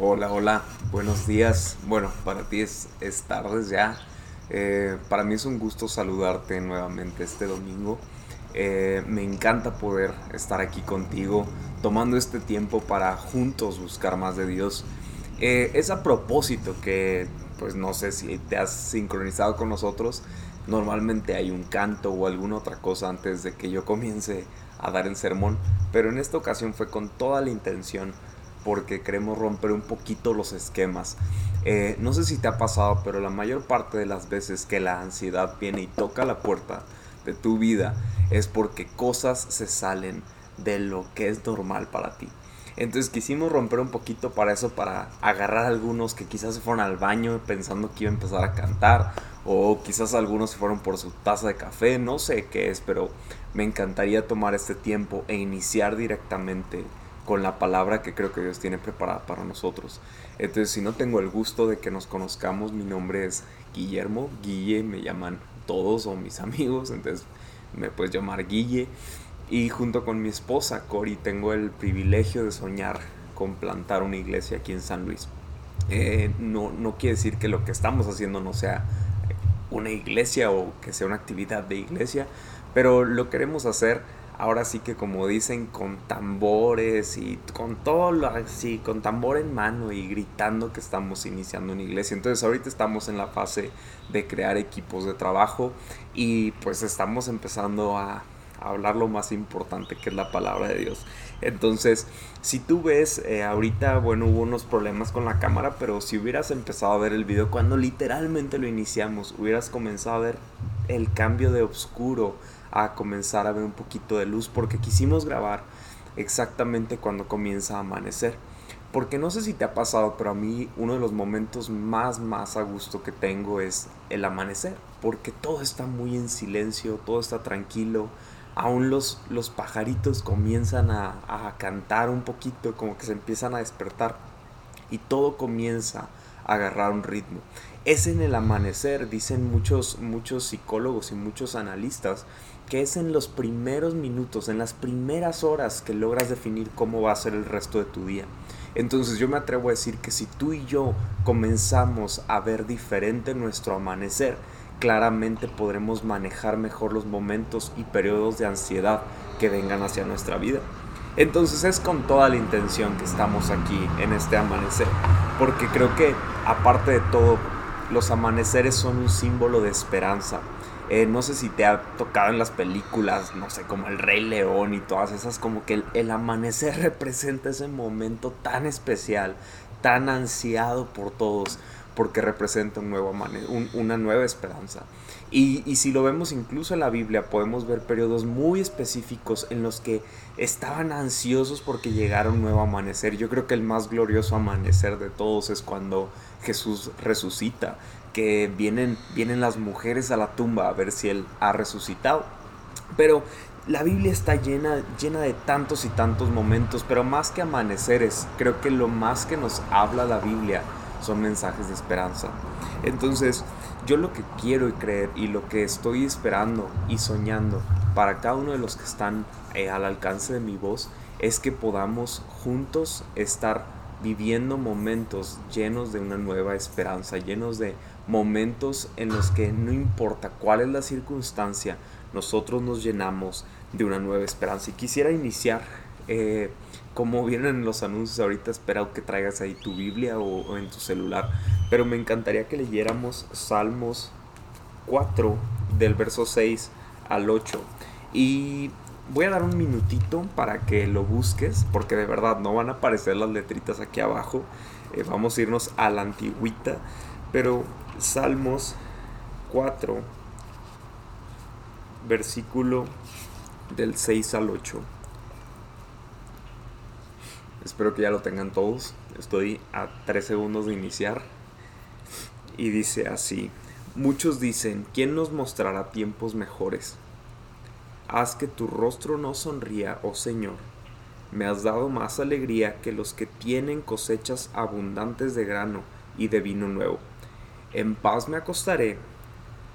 Hola, hola, buenos días. Bueno, para ti es, es tardes ya. Eh, para mí es un gusto saludarte nuevamente este domingo. Eh, me encanta poder estar aquí contigo, tomando este tiempo para juntos buscar más de Dios. Eh, es a propósito que, pues no sé si te has sincronizado con nosotros. Normalmente hay un canto o alguna otra cosa antes de que yo comience a dar el sermón, pero en esta ocasión fue con toda la intención porque queremos romper un poquito los esquemas. Eh, no sé si te ha pasado, pero la mayor parte de las veces que la ansiedad viene y toca la puerta de tu vida es porque cosas se salen de lo que es normal para ti. Entonces quisimos romper un poquito para eso, para agarrar a algunos que quizás se fueron al baño pensando que iba a empezar a cantar, o quizás algunos se fueron por su taza de café, no sé qué es, pero me encantaría tomar este tiempo e iniciar directamente con la palabra que creo que Dios tiene preparada para nosotros. Entonces, si no tengo el gusto de que nos conozcamos, mi nombre es Guillermo, Guille, me llaman todos o mis amigos, entonces me puedes llamar Guille. Y junto con mi esposa, Cori, tengo el privilegio de soñar con plantar una iglesia aquí en San Luis. Eh, no, no quiere decir que lo que estamos haciendo no sea una iglesia o que sea una actividad de iglesia, pero lo queremos hacer ahora sí que como dicen, con tambores y con todo lo así, con tambor en mano y gritando que estamos iniciando una iglesia. Entonces ahorita estamos en la fase de crear equipos de trabajo y pues estamos empezando a, hablar lo más importante que es la palabra de Dios. Entonces, si tú ves, eh, ahorita, bueno, hubo unos problemas con la cámara, pero si hubieras empezado a ver el video cuando literalmente lo iniciamos, hubieras comenzado a ver el cambio de oscuro a comenzar a ver un poquito de luz porque quisimos grabar exactamente cuando comienza a amanecer. Porque no sé si te ha pasado, pero a mí uno de los momentos más, más a gusto que tengo es el amanecer. Porque todo está muy en silencio, todo está tranquilo. Aún los, los pajaritos comienzan a, a cantar un poquito, como que se empiezan a despertar. Y todo comienza a agarrar un ritmo. Es en el amanecer, dicen muchos, muchos psicólogos y muchos analistas, que es en los primeros minutos, en las primeras horas que logras definir cómo va a ser el resto de tu día. Entonces yo me atrevo a decir que si tú y yo comenzamos a ver diferente nuestro amanecer, claramente podremos manejar mejor los momentos y periodos de ansiedad que vengan hacia nuestra vida. Entonces es con toda la intención que estamos aquí en este amanecer, porque creo que aparte de todo, los amaneceres son un símbolo de esperanza, eh, no sé si te ha tocado en las películas, no sé, como El Rey León y todas esas, como que el, amanecer representa ese momento tan especial, tan ansiado por todos, porque representa un nuevo una nueva esperanza. Y, y, si lo vemos incluso en la Biblia, podemos ver periodos muy específicos en los que estaban ansiosos porque llegara un nuevo amanecer. Yo creo que el más glorioso amanecer de todos es cuando Jesús resucita que vienen, vienen las mujeres a la tumba a ver si él ha resucitado. Pero la Biblia está llena, llena de tantos y tantos momentos, pero más que amaneceres, creo que lo más que nos habla la Biblia son mensajes de esperanza. Entonces, yo lo que quiero y creer y lo que estoy esperando y soñando para cada uno de los que están eh, al alcance de mi voz es que podamos juntos estar viviendo momentos llenos de una nueva esperanza, llenos de momentos en los que no importa cuál es la circunstancia, nosotros nos llenamos de una nueva esperanza. Y quisiera iniciar, eh, como vienen los anuncios ahorita, espero que traigas ahí tu Biblia o, en tu celular, pero me encantaría que leyéramos Salmos 4 del verso 6 al 8. Y voy a dar un minutito para que lo busques, porque de verdad no van a aparecer las letritas aquí abajo. Eh, vamos a irnos a la antigüita, pero Salmos 4, versículo del 6 al 8. Espero que ya lo tengan todos. Estoy a 3 segundos de iniciar. Y dice así, muchos dicen, ¿quién nos mostrará tiempos mejores? Haz que tu rostro no sonría, oh Señor. Me has dado más alegría que los que tienen cosechas abundantes de grano y de vino nuevo. En paz me acostaré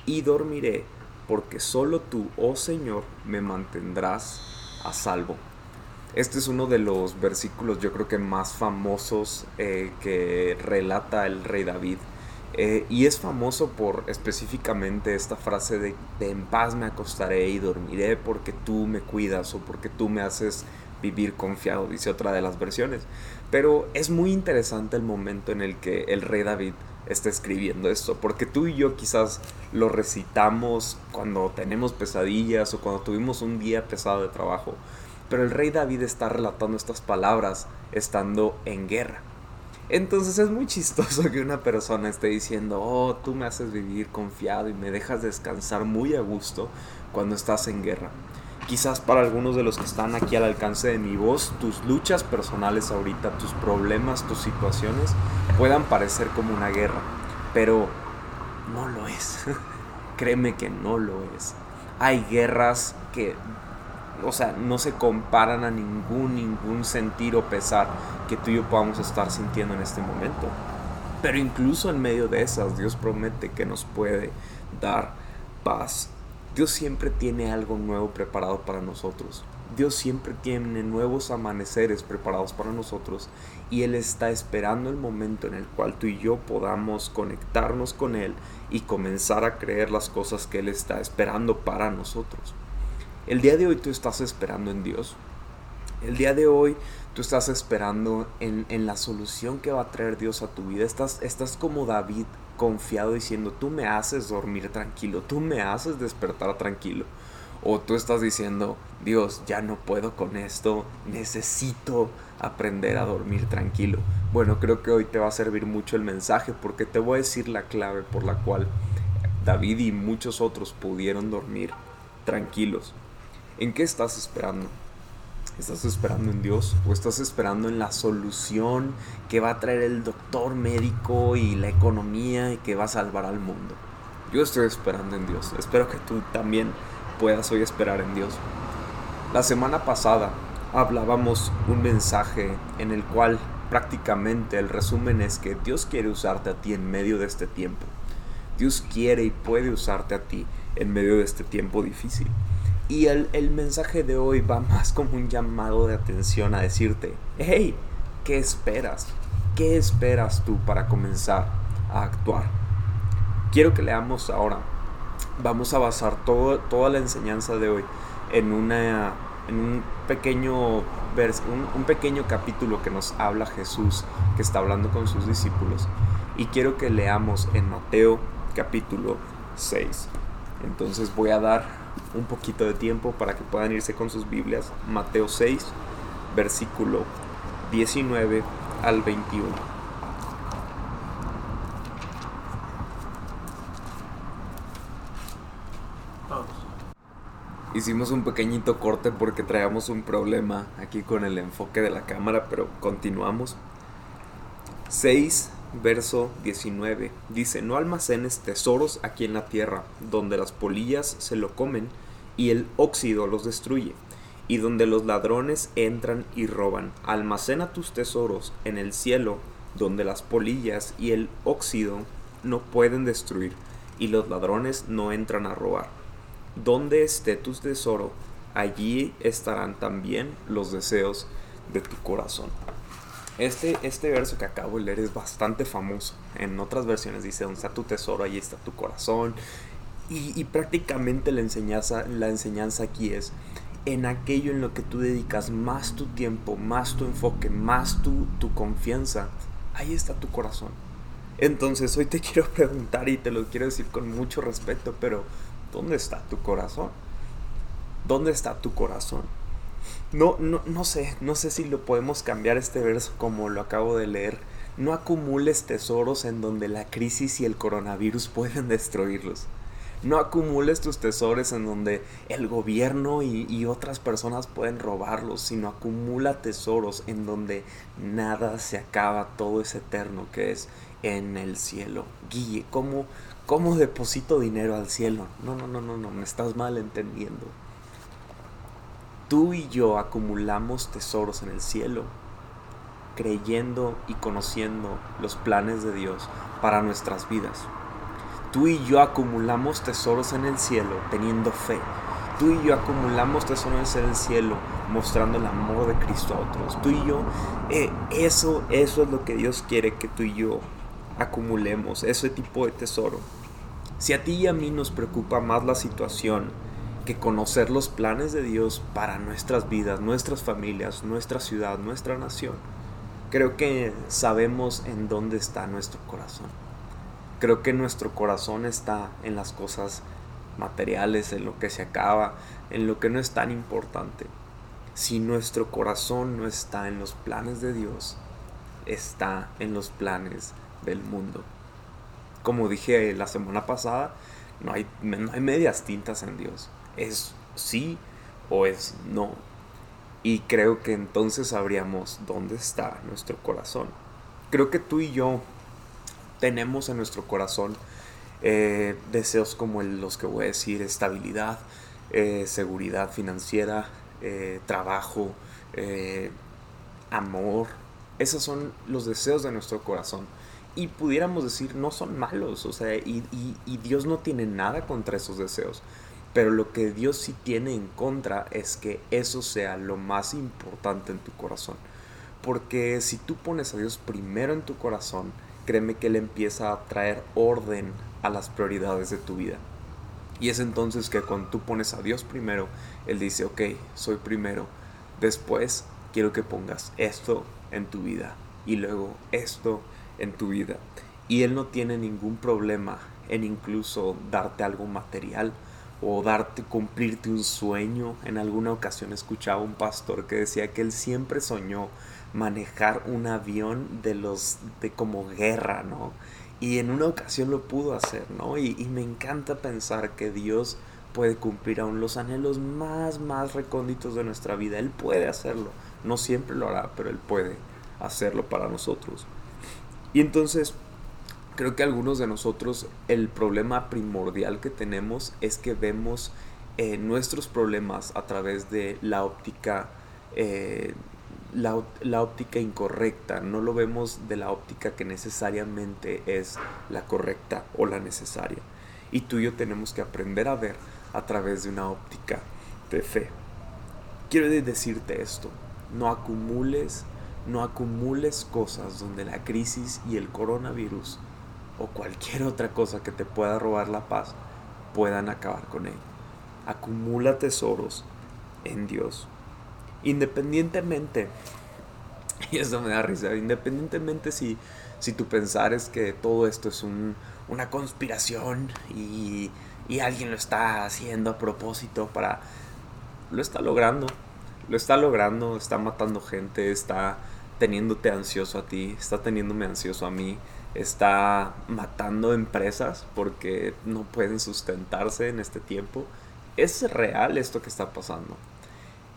y dormiré, porque solo tú, oh Señor, me mantendrás a salvo. Este es uno de los versículos yo creo que más famosos eh, que relata el rey David. Eh, y es famoso por específicamente esta frase de, de, en paz me acostaré y dormiré porque tú me cuidas o porque tú me haces vivir confiado, dice otra de las versiones. Pero es muy interesante el momento en el que el rey David está escribiendo esto, porque tú y yo quizás lo recitamos cuando tenemos pesadillas o cuando tuvimos un día pesado de trabajo, pero el rey David está relatando estas palabras estando en guerra. Entonces es muy chistoso que una persona esté diciendo, oh, tú me haces vivir confiado y me dejas descansar muy a gusto cuando estás en guerra. Quizás para algunos de los que están aquí al alcance de mi voz, tus luchas personales ahorita, tus problemas, tus situaciones puedan parecer como una guerra, pero no lo es. Créeme que no lo es. Hay guerras que o sea, no se comparan a ningún, ningún sentir o pesar que tú y yo podamos estar sintiendo en este momento. Pero incluso en medio de esas, Dios promete que nos puede dar paz. Dios siempre tiene algo nuevo preparado para nosotros. Dios siempre tiene nuevos amaneceres preparados para nosotros y Él está esperando el momento en el cual tú y yo podamos conectarnos con Él y comenzar a creer las cosas que Él está esperando para nosotros. El día de hoy tú estás esperando en Dios. El día de hoy tú estás esperando en, la solución que va a traer Dios a tu vida. Estás, estás como David confiado diciendo, tú me haces dormir tranquilo, tú me haces despertar tranquilo. O tú estás diciendo, Dios, ya no puedo con esto, necesito aprender a dormir tranquilo. Bueno, creo que hoy te va a servir mucho el mensaje porque te voy a decir la clave por la cual David y muchos otros pudieron dormir tranquilos. ¿En qué estás esperando? ¿Estás esperando en Dios o estás esperando en la solución que va a traer el doctor médico y la economía y que va a salvar al mundo? Yo estoy esperando en Dios. Espero que tú también puedas hoy esperar en Dios. La semana pasada hablábamos un mensaje en el cual prácticamente el resumen es que Dios quiere usarte a ti en medio de este tiempo. Dios quiere y puede usarte a ti en medio de este tiempo difícil. Y el, mensaje de hoy va más como un llamado de atención a decirte, hey, ¿qué esperas? ¿Qué esperas tú para comenzar a actuar? Quiero que leamos ahora. Vamos a basar todo, toda la enseñanza de hoy en, una, en un, pequeño un, un pequeño capítulo que nos habla Jesús, que está hablando con sus discípulos. Y quiero que leamos en Mateo capítulo 6. Entonces voy a dar un poquito de tiempo para que puedan irse con sus Biblias. Mateo 6, versículo 19 al 21. Hicimos un pequeñito corte porque traíamos un problema aquí con el enfoque de la cámara, pero continuamos. 6 verso 19. Dice, no almacenes tesoros aquí en la tierra, donde las polillas se lo comen y el óxido los destruye, y donde los ladrones entran y roban. Almacena tus tesoros en el cielo, donde las polillas y el óxido no pueden destruir, y los ladrones no entran a robar. Donde esté tu tesoro, allí estarán también los deseos de tu corazón. Este, este verso que acabo de leer es bastante famoso. En otras versiones dice, donde está tu tesoro, ahí está tu corazón. Y, prácticamente la enseñanza, la enseñanza aquí es, en aquello en lo que tú dedicas más tu tiempo, más tu enfoque, más tu, tu confianza, ahí está tu corazón. Entonces hoy te quiero preguntar y te lo quiero decir con mucho respeto, pero ¿dónde está tu corazón? ¿Dónde está tu corazón? No, no, sé, no sé si lo podemos cambiar este verso como lo acabo de leer. No acumules tesoros en donde la crisis y el coronavirus pueden destruirlos. No acumules tus tesoros en donde el gobierno y, y, otras personas pueden robarlos, sino acumula tesoros en donde nada se acaba, todo es eterno que es en el cielo. Guille, ¿cómo, cómo deposito dinero al cielo? No, no, no, no, no, me estás mal entendiendo tú y yo acumulamos tesoros en el cielo, creyendo y conociendo los planes de Dios para nuestras vidas. Tú y yo acumulamos tesoros en el cielo teniendo fe. Tú y yo acumulamos tesoros en el cielo mostrando el amor de Cristo a otros. Tú y yo, eh, eso, eso es lo que Dios quiere que tú y yo acumulemos, ese tipo de tesoro. Si a ti y a mí nos preocupa más la situación que conocer los planes de Dios para nuestras vidas, nuestras familias, nuestra ciudad, nuestra nación, creo que sabemos en dónde está nuestro corazón. Creo que nuestro corazón está en las cosas materiales, en lo que se acaba, en lo que no es tan importante. Si nuestro corazón no está en los planes de Dios, está en los planes del mundo. Como dije la semana pasada, no hay, no hay medias tintas en Dios. Es sí o es no. Y creo que entonces sabríamos dónde está nuestro corazón. Creo que tú y yo tenemos en nuestro corazón eh, deseos como los que voy a decir, estabilidad, eh, seguridad financiera, eh, trabajo, amor. Esos son los deseos de nuestro corazón. Y pudiéramos decir, no son malos, o sea, y, y Dios no tiene nada contra esos deseos. Pero lo que Dios sí tiene en contra es que eso sea lo más importante en tu corazón. Porque si tú pones a Dios primero en tu corazón, créeme que Él empieza a traer orden a las prioridades de tu vida. Y es entonces que cuando tú pones a Dios primero, Él dice, ok, soy primero. Después quiero que pongas esto en tu vida y luego esto en tu vida. Y Él no tiene ningún problema en incluso darte algo material o darte, cumplirte un sueño. En alguna ocasión escuchaba un pastor que decía que él siempre soñó manejar un avión de los de como guerra, ¿no? Y en una ocasión lo pudo hacer, ¿no? Y, me encanta pensar que Dios puede cumplir aún los anhelos más, más recónditos de nuestra vida. Él puede hacerlo. No siempre lo hará, pero Él puede hacerlo para nosotros. Y entonces, creo que algunos de nosotros el problema primordial que tenemos es que vemos eh, nuestros problemas a través de la óptica eh, la, óptica incorrecta, no lo vemos de la óptica que necesariamente es la correcta o la necesaria. Y tú y yo tenemos que aprender a ver a través de una óptica de fe. Quiero decirte esto, no acumules, no acumules cosas donde la crisis y el coronavirus o cualquier otra cosa que te pueda robar la paz puedan acabar con él. Acumula tesoros en Dios independientemente, y eso me da risa, independientemente si, si tu pensar es que todo esto es una conspiración y, y alguien lo está haciendo a propósito para... Lo está logrando, lo está logrando, está matando gente, está teniéndote ansioso a ti, está teniéndome ansioso a mí, está matando empresas porque no pueden sustentarse en este tiempo. Es real esto que está pasando.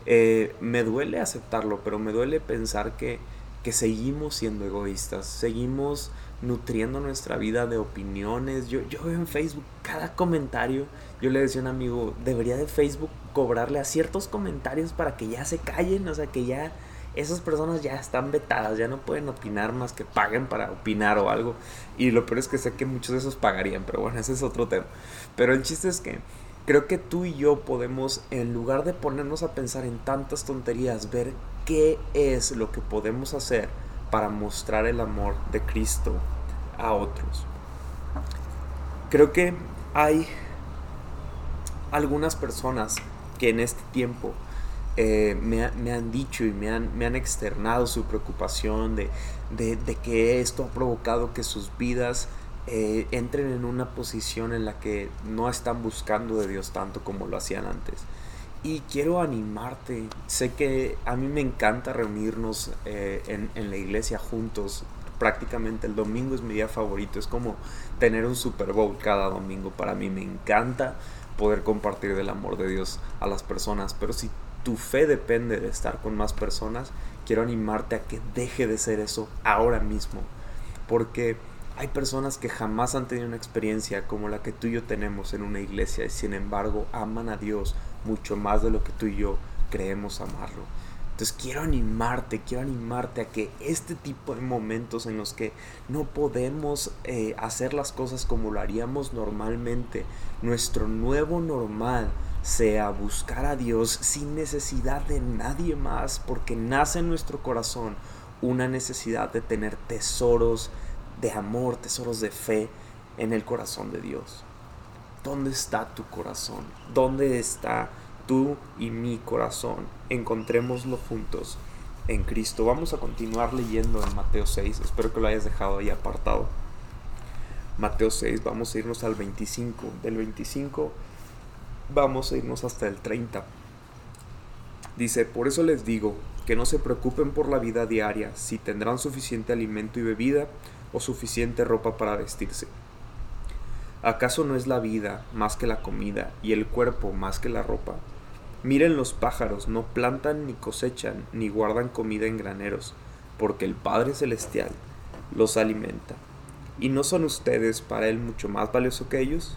Eh, me duele aceptarlo, pero me duele pensar que, que seguimos siendo egoístas, seguimos nutriendo nuestra vida de opiniones. Yo, yo veo en Facebook cada comentario. Yo le decía a un amigo, debería de Facebook cobrarle a ciertos comentarios para que ya se callen, o sea, que ya esas personas ya están vetadas, ya no pueden opinar más que paguen para opinar o algo. Y lo peor es que sé que muchos de esos pagarían, pero bueno, ese es otro tema. Pero el chiste es que Creo que tú y yo podemos, en lugar de ponernos a pensar en tantas tonterías, ver qué es lo que podemos hacer para mostrar el amor de Cristo a otros. Creo que hay algunas personas que en este tiempo eh, me, han dicho y me han, me han externado su preocupación de, de, que esto ha provocado que sus vidas eh, entren en una posición en la que no están buscando de Dios tanto como lo hacían antes. Y quiero animarte, sé que a mí me encanta reunirnos eh, en, en la iglesia juntos, prácticamente el domingo es mi día favorito, es como tener un Super Bowl cada domingo, para mí me encanta poder compartir del amor de Dios a las personas, pero si tu fe depende de estar con más personas, quiero animarte a que deje de ser eso ahora mismo, porque hay personas que jamás han tenido una experiencia como la que tú y yo tenemos en una iglesia y sin embargo aman a Dios mucho más de lo que tú y yo creemos amarlo. Entonces quiero animarte, quiero animarte a que este tipo de momentos en los que no podemos eh, hacer las cosas como lo haríamos normalmente, nuestro nuevo normal sea buscar a Dios sin necesidad de nadie más, porque nace en nuestro corazón una necesidad de tener tesoros de amor, tesoros de fe en el corazón de Dios. ¿Dónde está tu corazón? ¿Dónde está tú y mi corazón? Encontrémoslo juntos en Cristo. Vamos a continuar leyendo en Mateo 6. Espero que lo hayas dejado ahí apartado. Mateo 6, vamos a irnos al 25. Del 25 vamos a irnos hasta el 30. Dice, por eso les digo que no se preocupen por la vida diaria, si tendrán suficiente alimento y bebida o suficiente ropa para vestirse. ¿Acaso no es la vida más que la comida y el cuerpo más que la ropa? Miren los pájaros, no plantan ni cosechan ni guardan comida en graneros, porque el Padre Celestial los alimenta. ¿Y no son ustedes para Él mucho más valioso que ellos?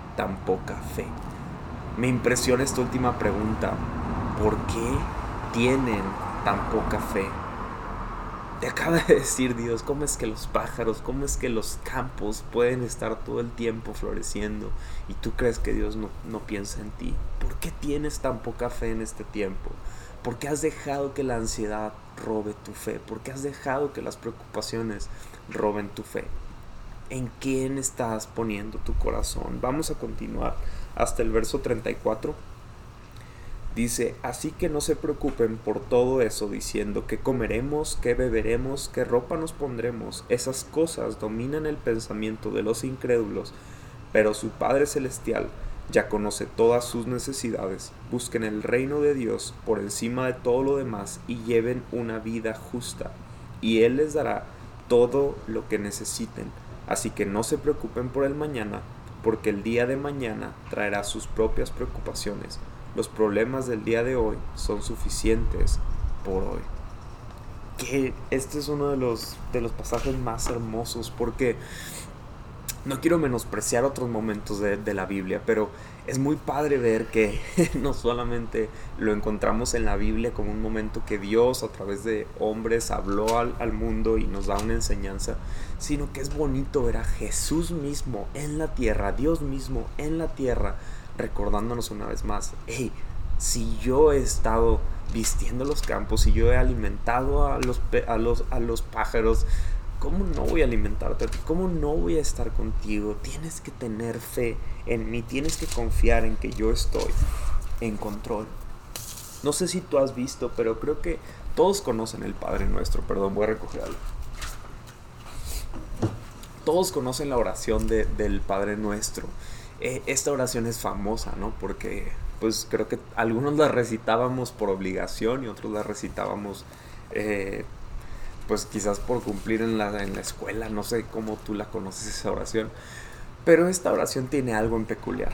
tan poca fe? Me impresiona esta última pregunta. ¿Por qué tienen tan poca fe? Te acaba de decir Dios, ¿cómo es que los pájaros, cómo es que los campos pueden estar todo el tiempo floreciendo y tú crees que Dios no, no piensa en ti? ¿Por qué tienes tan poca fe en este tiempo? ¿Por qué has dejado que la ansiedad robe tu fe? ¿Por qué has dejado que las preocupaciones roben tu fe? ¿En quién estás poniendo tu corazón? Vamos a continuar hasta el verso 34 Dice, así que no se preocupen por todo eso diciendo que comeremos, que beberemos, qué ropa nos pondremos. Esas cosas dominan el pensamiento de los incrédulos, pero su Padre Celestial ya conoce todas sus necesidades. Busquen el reino de Dios por encima de todo lo demás y lleven una vida justa, y Él les dará todo lo que necesiten. Así que no se preocupen por el mañana, porque el día de mañana traerá sus propias preocupaciones los problemas del día de hoy son suficientes por hoy. Que este es uno de los, de los pasajes más hermosos porque no quiero menospreciar otros momentos de, la Biblia, pero es muy padre ver que no solamente lo encontramos en la Biblia como un momento que Dios a través de hombres habló al, mundo y nos da una enseñanza, sino que es bonito ver a Jesús mismo en la tierra, Dios mismo en la tierra, recordándonos una vez más, hey, si yo he estado vistiendo los campos, si yo he alimentado a los pájaros, ¿cómo no voy a alimentarte a ti? ¿Cómo no voy a estar contigo? Tienes que tener fe en mí, tienes que confiar en que yo estoy en control. No sé si tú has visto, pero creo que todos conocen el Padre Nuestro. Perdón, voy a recoger algo. Todos conocen la oración del Padre Nuestro. Eh, esta oración es famosa, ¿no? Porque pues creo que algunos la recitábamos por obligación y otros la recitábamos eh, pues quizás por cumplir en la, en la escuela, no sé cómo tú la conoces esa oración, pero esta oración tiene algo en peculiar.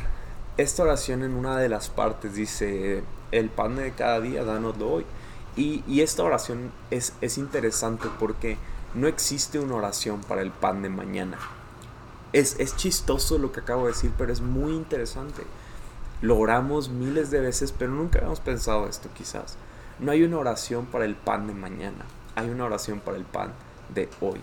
Esta oración en una de las partes dice, el pan de cada día, danoslo hoy. Y, y esta oración es, es interesante porque no existe una oración para el pan de mañana es, chistoso lo que acabo de decir, pero es muy interesante. Lo oramos miles de veces, pero nunca habíamos pensado esto quizás. No hay una oración para el pan de mañana, hay una oración para el pan de hoy.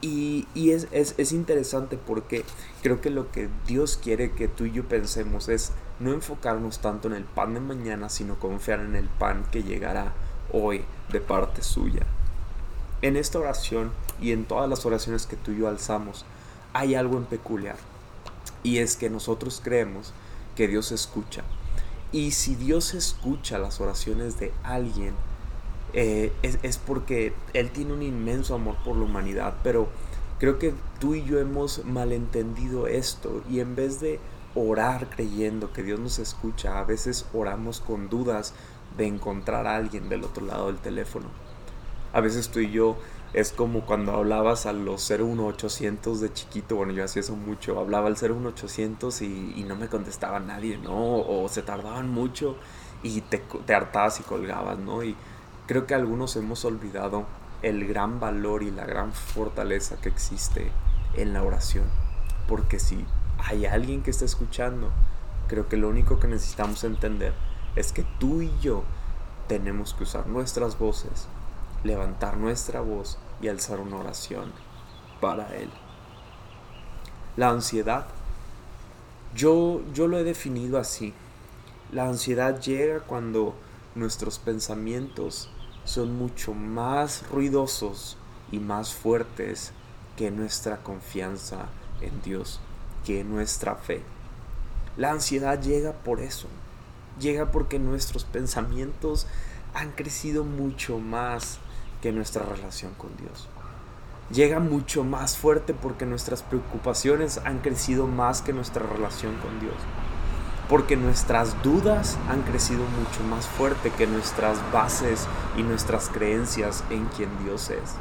Y, es, es, interesante porque creo que lo que Dios quiere que tú y yo pensemos es no enfocarnos tanto en el pan de mañana, sino confiar en el pan que llegará hoy de parte suya. En esta oración y en todas las oraciones que tú y yo alzamos, hay algo en peculiar. Y es que nosotros creemos que Dios escucha. Y si Dios escucha las oraciones de alguien, eh, es, porque Él tiene un inmenso amor por la humanidad. Pero creo que tú y yo hemos malentendido esto. Y en vez de orar creyendo que Dios nos escucha, a veces oramos con dudas de encontrar a alguien del otro lado del teléfono. A veces tú y yo Es como cuando hablabas a los 01800 de chiquito, bueno, yo hacía eso mucho, hablaba al 01800 y, y no me contestaba nadie, ¿no? O se tardaban mucho y te, te hartabas y colgabas, ¿no? Creo que algunos hemos olvidado el gran valor y la gran fortaleza que existe en la oración. Porque si hay alguien que está escuchando, creo que lo único que necesitamos entender es que tú y yo tenemos que usar nuestras voces levantar nuestra voz y alzar una oración para Él. La ansiedad, yo, yo lo he definido así. La ansiedad llega cuando nuestros pensamientos son mucho más ruidosos y más fuertes que nuestra confianza en Dios, que nuestra fe. La ansiedad llega por eso. Llega porque nuestros pensamientos han crecido mucho más que nuestra relación con Dios. Llega mucho más fuerte porque nuestras preocupaciones han crecido más que nuestra relación con Dios. Porque nuestras dudas han crecido mucho más fuerte que nuestras bases y nuestras creencias en quien Dios es.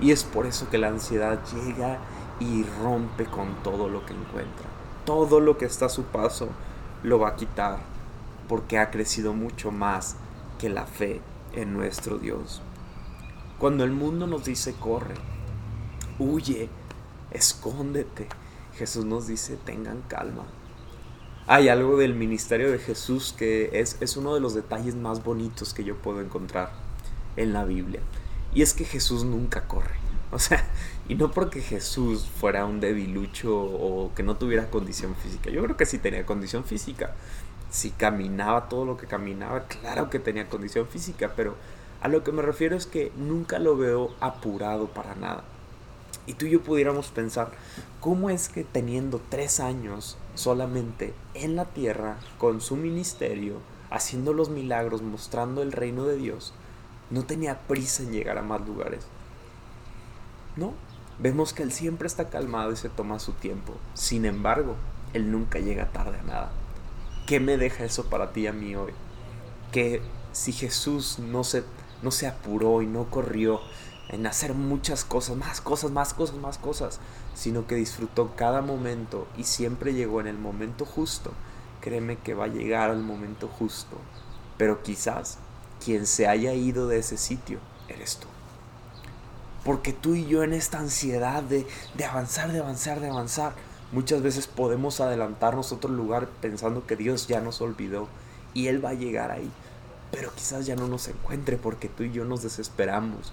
Y es por eso que la ansiedad llega y rompe con todo lo que encuentra. Todo lo que está a su paso lo va a quitar porque ha crecido mucho más que la fe en nuestro Dios. Cuando el mundo nos dice corre, huye, escóndete, Jesús nos dice tengan calma. Hay algo del ministerio de Jesús que es, es uno de los detalles más bonitos que yo puedo encontrar en la Biblia. Y es que Jesús nunca corre. O sea, y no porque Jesús fuera un debilucho o que no tuviera condición física. Yo creo que sí tenía condición física. Si caminaba todo lo que caminaba, claro que tenía condición física, pero a lo que me refiero es que nunca lo veo apurado para nada. Y tú y yo pudiéramos pensar, ¿cómo es que teniendo tres años solamente en la tierra, con su ministerio, haciendo los milagros, mostrando el reino de Dios, no tenía prisa en llegar a más lugares? No, vemos que él siempre está calmado y se toma su tiempo. Sin embargo, él nunca llega tarde a nada. ¿Qué me deja eso para ti y a mí hoy? Que si Jesús no se no se apuró y no corrió en hacer muchas cosas, más cosas, más cosas, más cosas, sino que disfrutó cada momento y siempre llegó en el momento justo. Créeme que va a llegar al momento justo, pero quizás quien se haya ido de ese sitio eres tú. Porque tú y yo en esta ansiedad de, de avanzar, de avanzar, de avanzar, muchas veces podemos adelantarnos a otro lugar pensando que Dios ya nos olvidó y Él va a llegar ahí pero quizás ya no nos encuentre porque tú y yo nos desesperamos,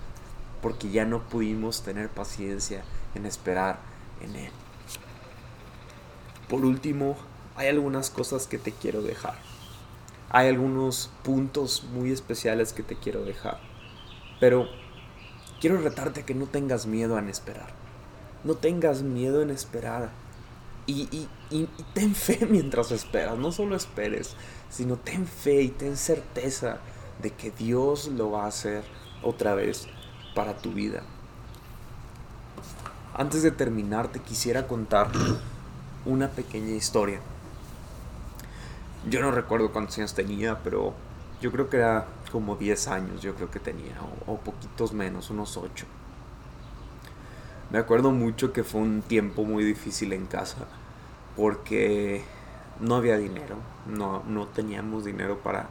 porque ya no pudimos tener paciencia en esperar en Él. Por último, hay algunas cosas que te quiero dejar. Hay algunos puntos muy especiales que te quiero dejar. Pero quiero retarte que no tengas miedo en esperar. No tengas miedo en esperar. Y, y ten fe mientras esperas. No solo esperes, sino ten fe y ten certeza de que Dios lo va a hacer otra vez para tu vida. Antes de terminar, te quisiera contar una pequeña historia. Yo no recuerdo cuántos años tenía, pero yo creo que era como 10 años, yo creo que tenía, o, poquitos menos, unos 8. Me acuerdo mucho que fue un tiempo muy difícil en casa, porque no había dinero, no, no teníamos dinero para,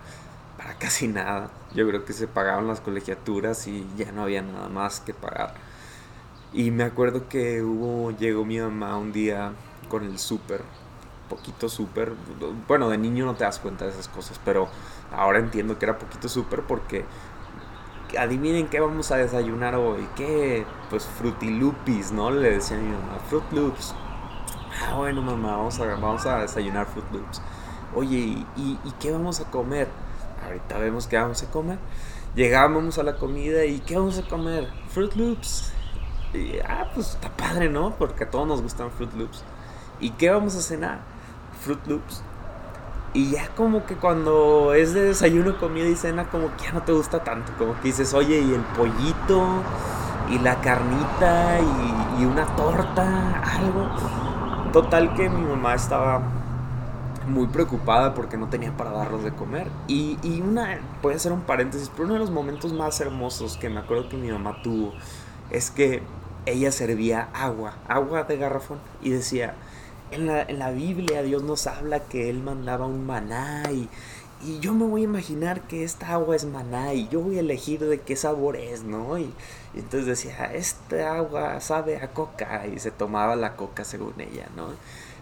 para casi nada. Yo creo que se pagaban las colegiaturas y ya no había nada más que pagar. Y me acuerdo que hubo, llegó mi mamá un día con el súper, poquito súper. Bueno, de niño no te das cuenta de esas cosas, pero ahora entiendo que era poquito súper porque adivinen qué vamos a desayunar hoy. ¿Qué? Pues frutilupis, ¿no? Le decía a mi mamá, Fruit Loops ah, bueno mamá, vamos a, vamos a desayunar Fruit Loops. Oye, ¿y, qué vamos a comer? Ahorita vemos qué vamos a comer. Llegamos a la comida y ¿qué vamos a comer? Fruit Loops. Y, ah, pues está padre, ¿no? Porque a todos nos gustan Fruit Loops. ¿Y qué vamos a cenar? Fruit Loops. Y ya como que cuando es de desayuno, comida y cena, como que ya no te gusta tanto. Como que dices, oye, y el pollito, y la carnita, y, y una torta, algo. Total que mi mamá estaba muy preocupada porque no tenía para darlos de comer. Y, y una, puede ser un paréntesis, pero uno de los momentos más hermosos que me acuerdo que mi mamá tuvo es que ella servía agua, agua de garrafón, y decía, en la, en la Biblia Dios nos habla que Él mandaba un maná y, y yo me voy a imaginar que esta agua es maná y yo voy a elegir de qué sabor es, ¿no? Y, entonces decía, esta agua sabe a coca y se tomaba la coca según ella, ¿no?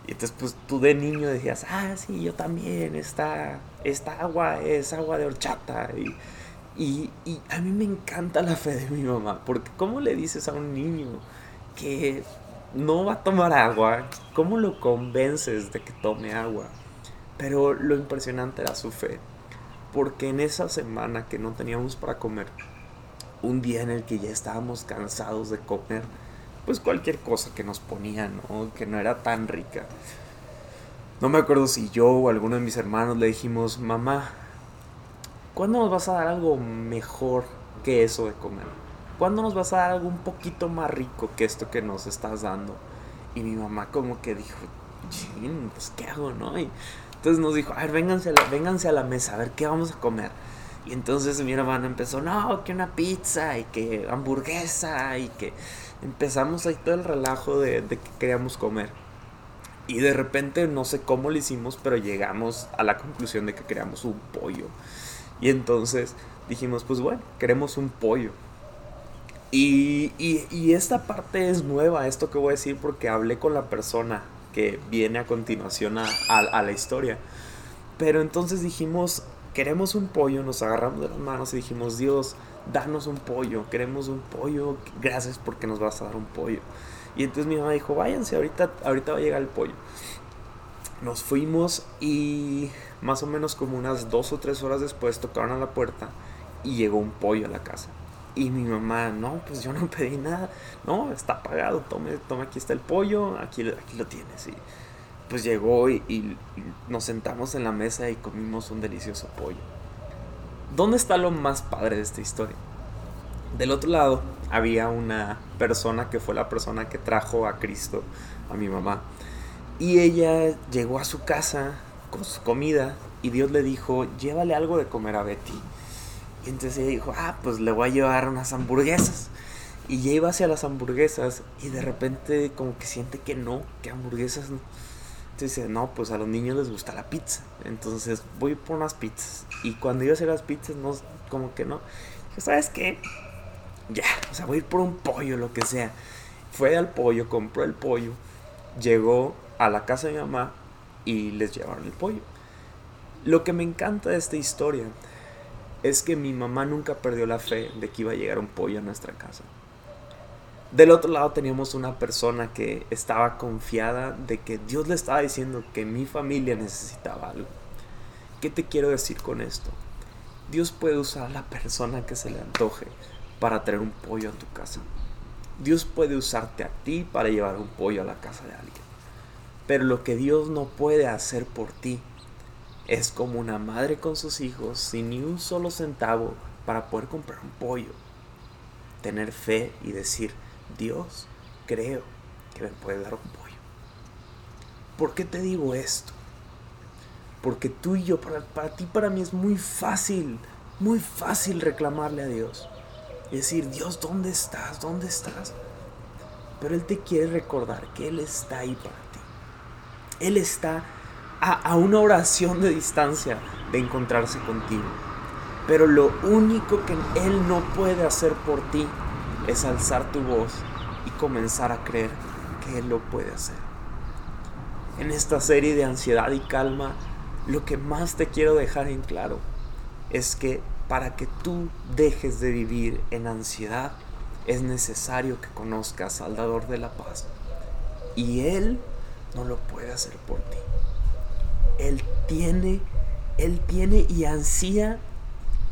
Y entonces pues tú de niño decías, ah, sí, yo también, esta, esta agua es agua de horchata. Y, y, y a mí me encanta la fe de mi mamá, porque ¿cómo le dices a un niño que no va a tomar agua? ¿Cómo lo convences de que tome agua? Pero lo impresionante era su fe. Porque en esa semana que no teníamos para comer, un día en el que ya estábamos cansados de comer, pues cualquier cosa que nos ponían, ¿no? Que no era tan rica. No me acuerdo si yo o alguno de mis hermanos le dijimos, mamá, ¿cuándo nos vas a dar algo mejor que eso de comer? ¿Cuándo nos vas a dar algo un poquito más rico que esto que nos estás dando? Y mi mamá como que dijo, pues ¿qué hago, no? Y entonces nos dijo, a ver, vénganse a, la, vénganse a la mesa, a ver qué vamos a comer. Y entonces mi hermano empezó, no, que una pizza y que hamburguesa y que empezamos ahí todo el relajo de, de que queríamos comer. Y de repente no sé cómo lo hicimos, pero llegamos a la conclusión de que queríamos un pollo. Y entonces dijimos, pues bueno, queremos un pollo. Y, y, esta parte es nueva, esto que voy a decir, porque hablé con la persona que viene a continuación a, a, la historia. Pero entonces dijimos, queremos un pollo, nos agarramos de las manos y dijimos, Dios, danos un pollo, queremos un pollo, gracias porque nos vas a dar un pollo. Y entonces mi mamá dijo, váyanse, ahorita, ahorita va a llegar el pollo. Nos fuimos y más o menos como unas dos o tres horas después tocaron a la puerta y llegó un pollo a la casa. Y mi mamá, no, pues yo no pedí nada. No, está pagado, tome, tome aquí está el pollo, aquí, aquí lo tienes. Y pues llegó y, nos sentamos en la mesa y comimos un delicioso pollo. ¿Dónde está lo más padre de esta historia? Del otro lado había una persona que fue la persona que trajo a Cristo, a mi mamá. Y ella llegó a su casa con su comida y Dios le dijo, llévale algo de comer a Betty. Y entonces ella dijo, ah, pues le voy a llevar unas hamburguesas. Y ya iba hacia las hamburguesas y de repente como que siente que no, que hamburguesas no. Entonces dice, no, pues a los niños les gusta la pizza. Entonces voy por unas pizzas. Y cuando iba a hacer las pizzas, no, como que no. ¿sabes qué? Ya, o sea, voy a ir por un pollo, lo que sea. Fue al pollo, compró el pollo, llegó a la casa de mi mamá y les llevaron el pollo. Lo que me encanta de esta historia es que mi mamá nunca perdió la fe de que iba a llegar un pollo a nuestra casa. Del otro lado teníamos una persona que estaba confiada de que Dios le estaba diciendo que mi familia necesitaba algo. ¿Qué te quiero decir con esto? Dios puede usar a la persona que se le antoje para traer un pollo a tu casa. Dios puede usarte a ti para llevar un pollo a la casa de alguien. Pero lo que Dios no puede hacer por ti es como una madre con sus hijos sin ni un solo centavo para poder comprar un pollo. Tener fe y decir, Dios, creo que me puede dar un pollo. ¿Por qué te digo esto? Porque tú y yo, para, para ti, para mí es muy fácil, muy fácil reclamarle a Dios. Y decir, Dios, ¿dónde estás? ¿Dónde estás? Pero Él te quiere recordar que Él está ahí para ti. Él está a, una oración de distancia de encontrarse contigo. Pero lo único que Él no puede hacer por ti es alzar tu voz y comenzar a creer que Él lo puede hacer. En esta serie de ansiedad y calma, lo que más te quiero dejar en claro es que para que tú dejes de vivir en ansiedad, es necesario que conozcas al dador de la paz. Y Él no lo puede hacer por ti. Él tiene, Él tiene y ansía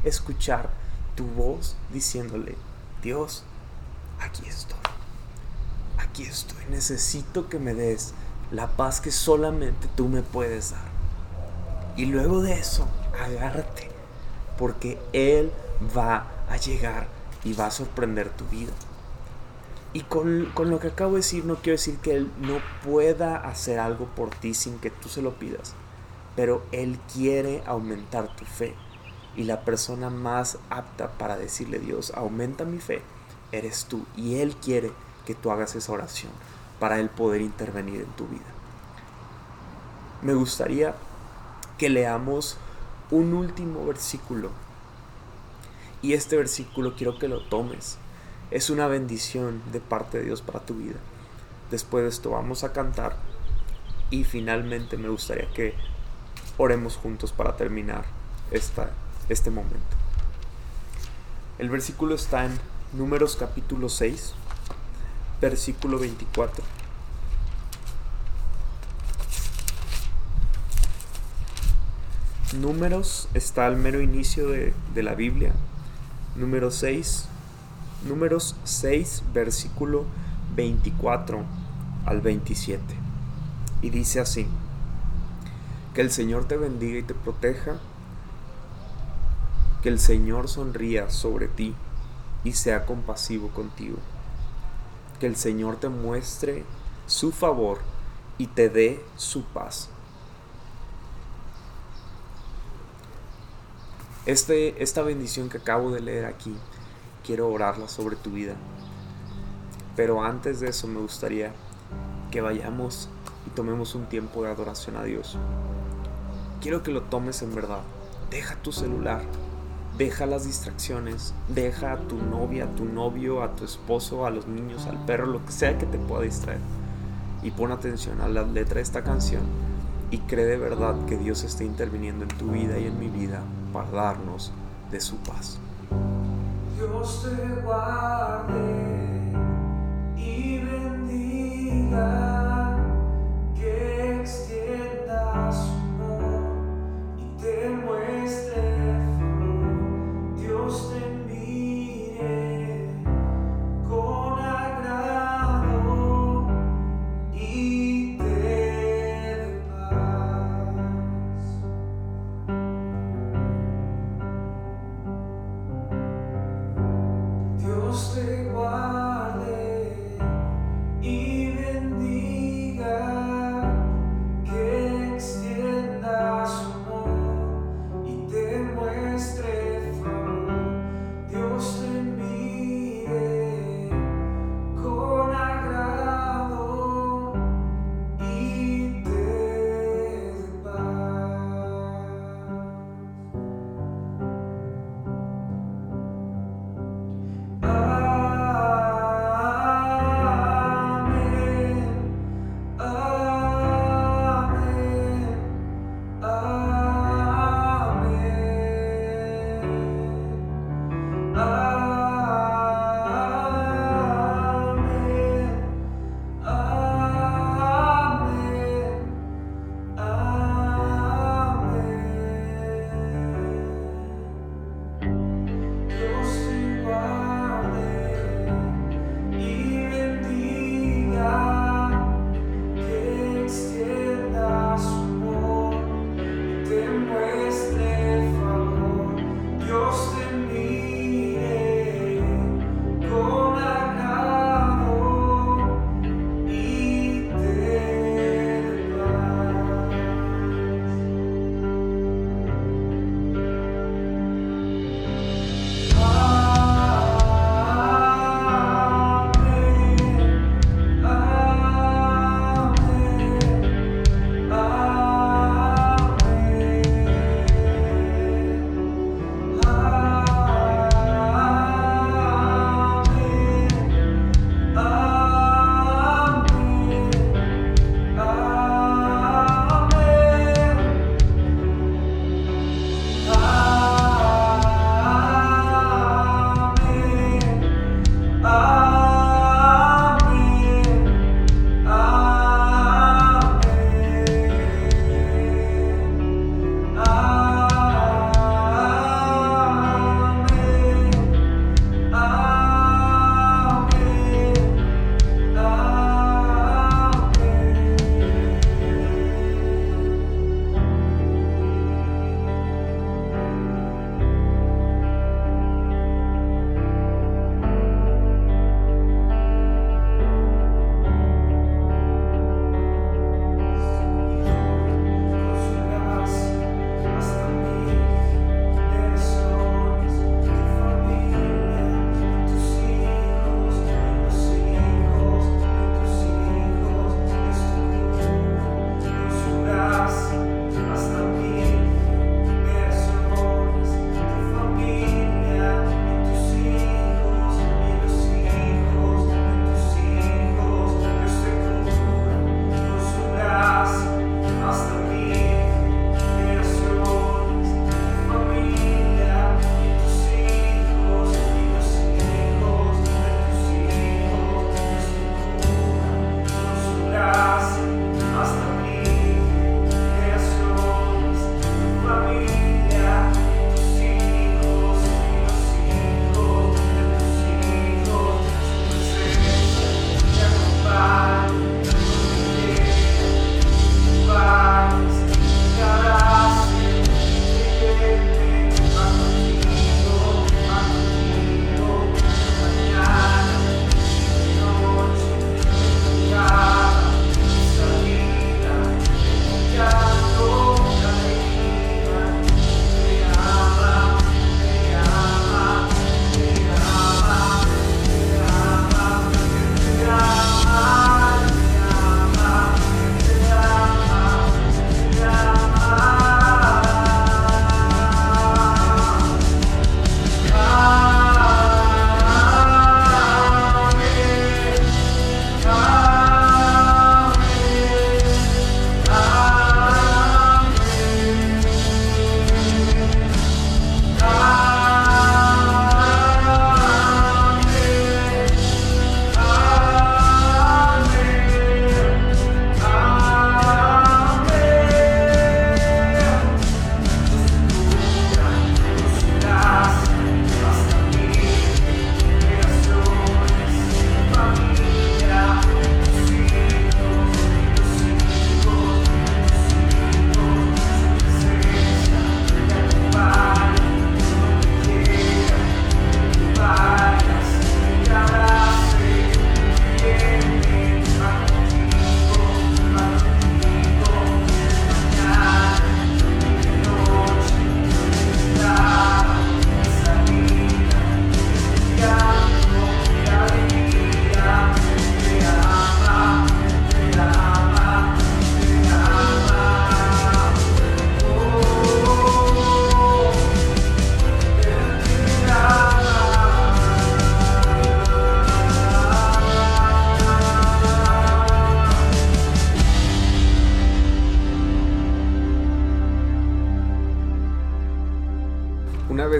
escuchar tu voz diciéndole, Dios, aquí estoy, aquí estoy, necesito que me des la paz que solamente tú me puedes dar. Y luego de eso, agárrate, porque Él va a llegar y va a sorprender tu vida. Y con, con, lo que acabo de decir, no quiero decir que Él no pueda hacer algo por ti sin que tú se lo pidas pero Él quiere aumentar tu fe. Y la persona más apta para decirle Dios, aumenta mi fe, eres tú y Él quiere que tú hagas esa oración para Él poder intervenir en tu vida. Me gustaría que leamos un último versículo y este versículo quiero que lo tomes. Es una bendición de parte de Dios para tu vida. Después de esto vamos a cantar y finalmente me gustaría que oremos juntos para terminar esta, este momento. El versículo está en Números capítulo 6, versículo 24. Números está al mero inicio de, de la Biblia. Número 6, números 6, versículo 24 al 27. Y dice así, que el Señor te bendiga y te proteja, que el Señor sonría sobre ti y sea compasivo contigo. Que el Señor te muestre su favor y te dé su paz. Este, esta bendición que acabo de leer aquí, quiero orarla sobre tu vida. Pero antes de eso me gustaría que vayamos y tomemos un tiempo de adoración a Dios. Quiero que lo tomes en verdad. Deja tu celular, Deja las distracciones, deja a tu novia, a tu novio, a tu esposo, a los niños, al perro, lo que sea que te pueda distraer. Y pon atención a la letra de esta canción y cree de verdad que Dios está interviniendo en tu vida y en mi vida para darnos de su paz. Dios te guarde y bendiga,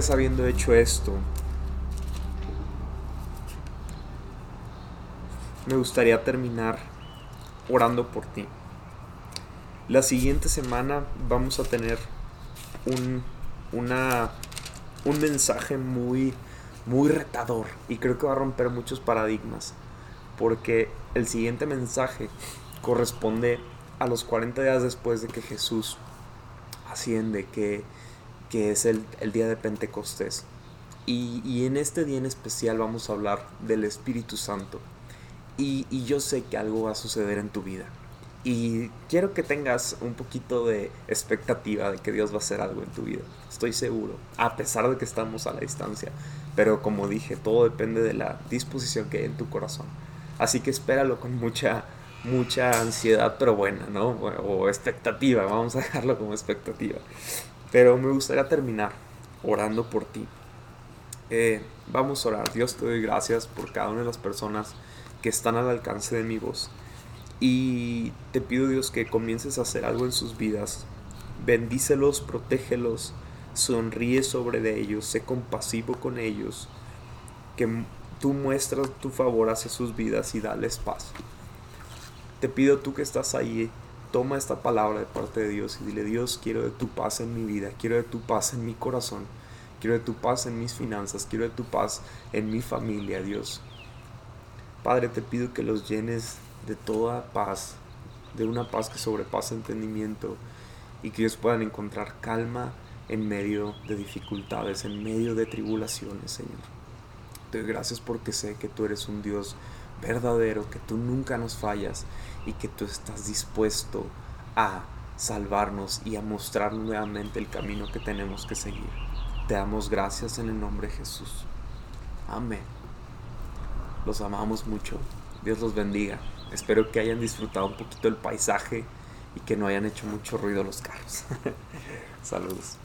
habiendo hecho esto, me gustaría terminar orando por ti. La siguiente semana vamos a tener un, una, un mensaje muy, muy retador y creo que va a romper muchos paradigmas porque el siguiente mensaje corresponde a los 40 días después de que Jesús asciende, que, que es el, el, día de Pentecostés. Y, y, en este día en especial vamos a hablar del Espíritu Santo. Y, y yo sé que algo va a suceder en tu vida. Y quiero que tengas un poquito de expectativa de que Dios va a hacer algo en tu vida. Estoy seguro, a pesar de que estamos a la distancia. Pero como dije, todo depende de la disposición que hay en tu corazón. Así que espéralo con mucha, mucha ansiedad, pero buena, ¿no? O expectativa, vamos a dejarlo como expectativa. Pero me gustaría terminar orando por ti. Eh, vamos a orar. Dios te doy gracias por cada una de las personas que están al alcance de mi voz. Y te pido Dios que comiences a hacer algo en sus vidas. Bendícelos, protégelos, sonríe sobre de ellos, sé compasivo con ellos. Que tú muestras tu favor hacia sus vidas y dales paz. Te pido tú que estás ahí, toma esta palabra de parte de Dios y dile, Dios, quiero de tu paz en mi vida, quiero de tu paz en mi corazón, quiero de tu paz en mis finanzas, quiero de tu paz en mi familia, Dios. Padre, te pido que los llenes de toda paz, de una paz que sobrepasa entendimiento y que ellos puedan encontrar calma en medio de dificultades, en medio de tribulaciones, Señor. Te doy gracias porque sé que tú eres un Dios verdadero, que tú nunca nos fallas y que tú estás dispuesto a salvarnos y a mostrar nuevamente el camino que tenemos que seguir. Te damos gracias en el nombre de Jesús. Amén. Los amamos mucho. Dios los bendiga. Espero que hayan disfrutado un poquito el paisaje y que no hayan hecho mucho ruido los carros. Saludos.